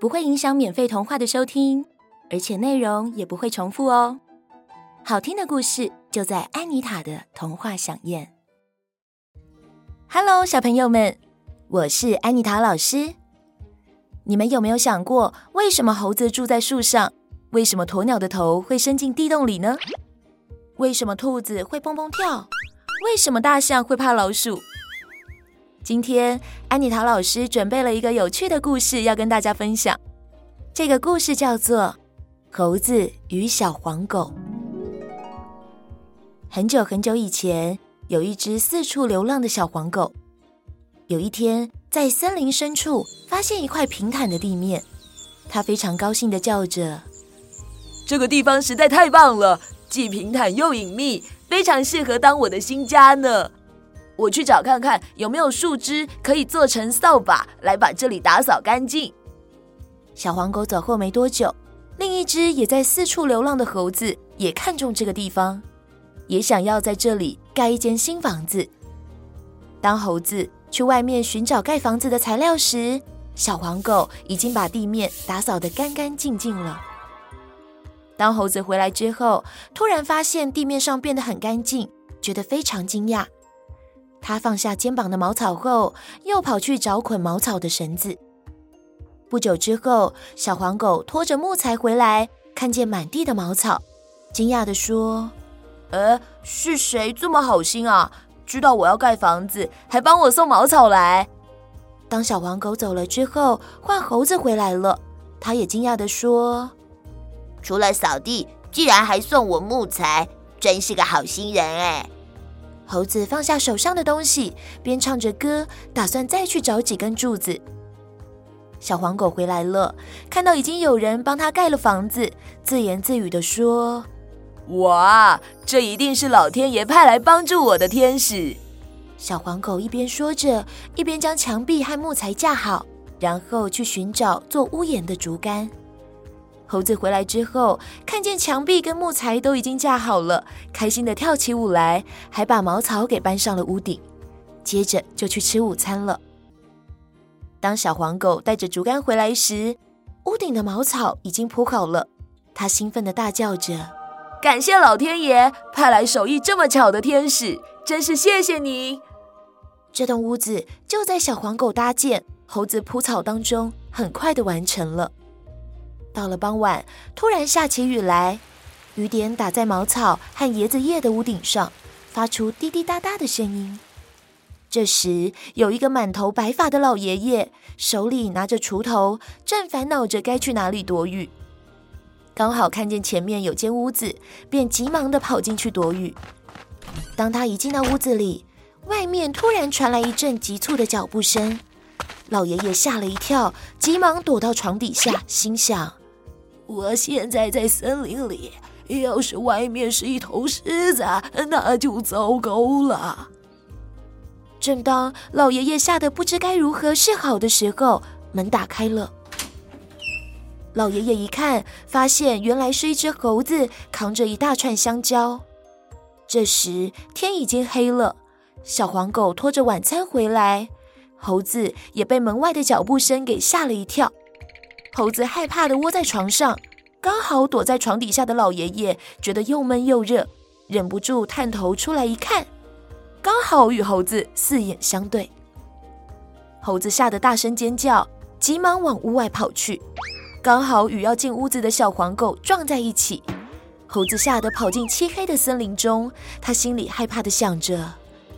不会影响免费童话的收听，而且内容也不会重复哦。好听的故事就在安妮塔的童话饗宴。Hello，小朋友们，我是安妮塔老师。你们有没有想过，为什么猴子住在树上？为什么鸵鸟的头会伸进地洞里呢？为什么兔子会蹦蹦跳？为什么大象会怕老鼠？今天，安妮塔老师准备了一个有趣的故事要跟大家分享。这个故事叫做《猴子与小黄狗》。很久很久以前，有一只四处流浪的小黄狗。有一天，在森林深处发现一块平坦的地面，它非常高兴的叫着：“这个地方实在太棒了，既平坦又隐秘，非常适合当我的新家呢。”我去找看看有没有树枝可以做成扫把，来把这里打扫干净。小黄狗走后没多久，另一只也在四处流浪的猴子也看中这个地方，也想要在这里盖一间新房子。当猴子去外面寻找盖房子的材料时，小黄狗已经把地面打扫得干干净净了。当猴子回来之后，突然发现地面上变得很干净，觉得非常惊讶。他放下肩膀的茅草后，又跑去找捆茅草的绳子。不久之后，小黄狗拖着木材回来，看见满地的茅草，惊讶地说：“呃，是谁这么好心啊？知道我要盖房子，还帮我送茅草来？”当小黄狗走了之后，换猴子回来了，他也惊讶地说：“除了扫地，竟然还送我木材，真是个好心人哎！”猴子放下手上的东西，边唱着歌，打算再去找几根柱子。小黄狗回来了，看到已经有人帮他盖了房子，自言自语地说：“哇，这一定是老天爷派来帮助我的天使。”小黄狗一边说着，一边将墙壁和木材架好，然后去寻找做屋檐的竹竿。猴子回来之后，看见墙壁跟木材都已经架好了，开心地跳起舞来，还把茅草给搬上了屋顶。接着就去吃午餐了。当小黄狗带着竹竿回来时，屋顶的茅草已经铺好了。它兴奋地大叫着：“感谢老天爷派来手艺这么巧的天使，真是谢谢你！”这栋屋子就在小黄狗搭建、猴子铺草当中，很快地完成了。到了傍晚，突然下起雨来，雨点打在茅草和椰子叶的屋顶上，发出滴滴答答的声音。这时，有一个满头白发的老爷爷，手里拿着锄头，正烦恼着该去哪里躲雨。刚好看见前面有间屋子，便急忙地跑进去躲雨。当他一进到屋子里，外面突然传来一阵急促的脚步声，老爷爷吓了一跳，急忙躲到床底下，心想。我现在在森林里，要是外面是一头狮子，那就糟糕了。正当老爷爷吓得不知该如何是好的时候，门打开了。老爷爷一看，发现原来是一只猴子扛着一大串香蕉。这时天已经黑了，小黄狗拖着晚餐回来，猴子也被门外的脚步声给吓了一跳。猴子害怕地窝在床上，刚好躲在床底下的老爷爷觉得又闷又热，忍不住探头出来一看，刚好与猴子四眼相对。猴子吓得大声尖叫，急忙往屋外跑去，刚好与要进屋子的小黄狗撞在一起。猴子吓得跑进漆黑的森林中，他心里害怕地想着：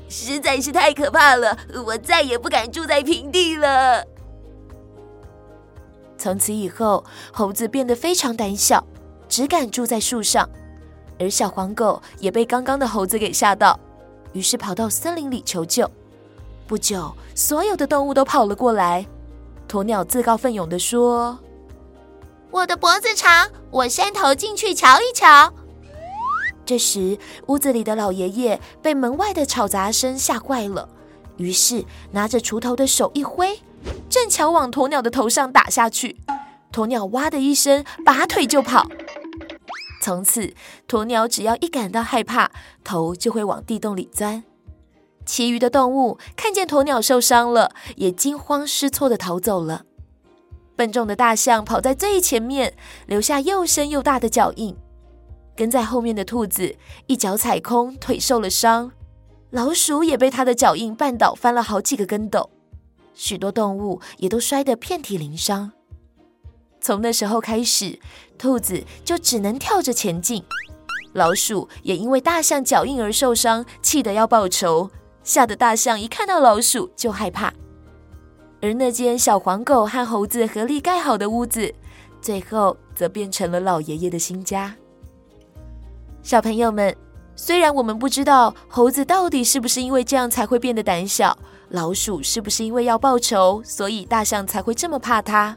实在是太可怕了，我再也不敢住在平地了。从此以后，猴子变得非常胆小，只敢住在树上。而小黄狗也被刚刚的猴子给吓到，于是跑到森林里求救。不久，所有的动物都跑了过来。鸵鸟自告奋勇地说：“我的脖子长，我先头进去瞧一瞧。”这时，屋子里的老爷爷被门外的吵杂声吓坏了，于是拿着锄头的手一挥，正巧往鸵鸟的头上打下去。鸵鸟哇的一声，拔腿就跑。从此，鸵鸟只要一感到害怕，头就会往地洞里钻。其余的动物看见鸵鸟受伤了，也惊慌失措地逃走了。笨重的大象跑在最前面，留下又深又大的脚印。跟在后面的兔子一脚踩空，腿受了伤；老鼠也被它的脚印绊倒，翻了好几个跟斗。许多动物也都摔得遍体鳞伤。从那时候开始，兔子就只能跳着前进；老鼠也因为大象脚印而受伤，气得要报仇，吓得大象一看到老鼠就害怕。而那间小黄狗和猴子合力盖好的屋子，最后则变成了老爷爷的新家。小朋友们，虽然我们不知道猴子到底是不是因为这样才会变得胆小，老鼠是不是因为要报仇，所以大象才会这么怕它。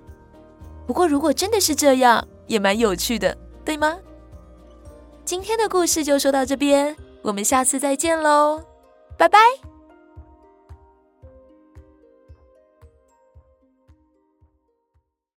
不过，如果真的是这样，也蛮有趣的，对吗？今天的故事就说到这边，我们下次再见喽，拜拜。